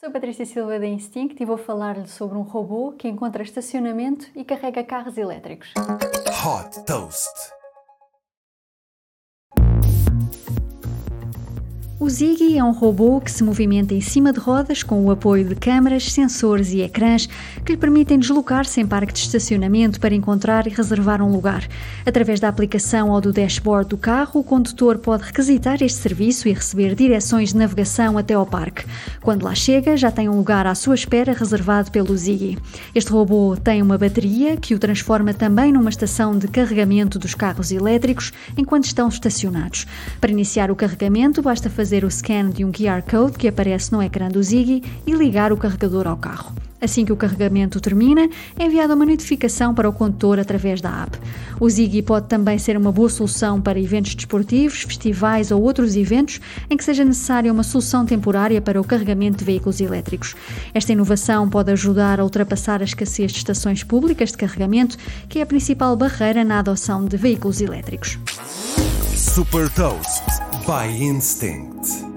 Sou Patrícia Silva da Instinct e vou falar-lhe sobre um robô que encontra estacionamento e carrega carros elétricos. Hot Toast. O Ziggy é um robô que se movimenta em cima de rodas com o apoio de câmaras, sensores e ecrãs que lhe permitem deslocar-se em parque de estacionamento para encontrar e reservar um lugar. Através da aplicação ou do dashboard do carro, o condutor pode requisitar este serviço e receber direções de navegação até ao parque. Quando lá chega, já tem um lugar à sua espera reservado pelo Ziggy. Este robô tem uma bateria que o transforma também numa estação de carregamento dos carros elétricos enquanto estão estacionados. Para iniciar o carregamento, basta fazer fazer o scan de um QR Code que aparece no ecrã do Ziggy e ligar o carregador ao carro. Assim que o carregamento termina, é enviada uma notificação para o condutor através da app. O Ziggy pode também ser uma boa solução para eventos desportivos, festivais ou outros eventos em que seja necessária uma solução temporária para o carregamento de veículos elétricos. Esta inovação pode ajudar a ultrapassar a escassez de estações públicas de carregamento, que é a principal barreira na adoção de veículos elétricos. Super Toast by Instinct.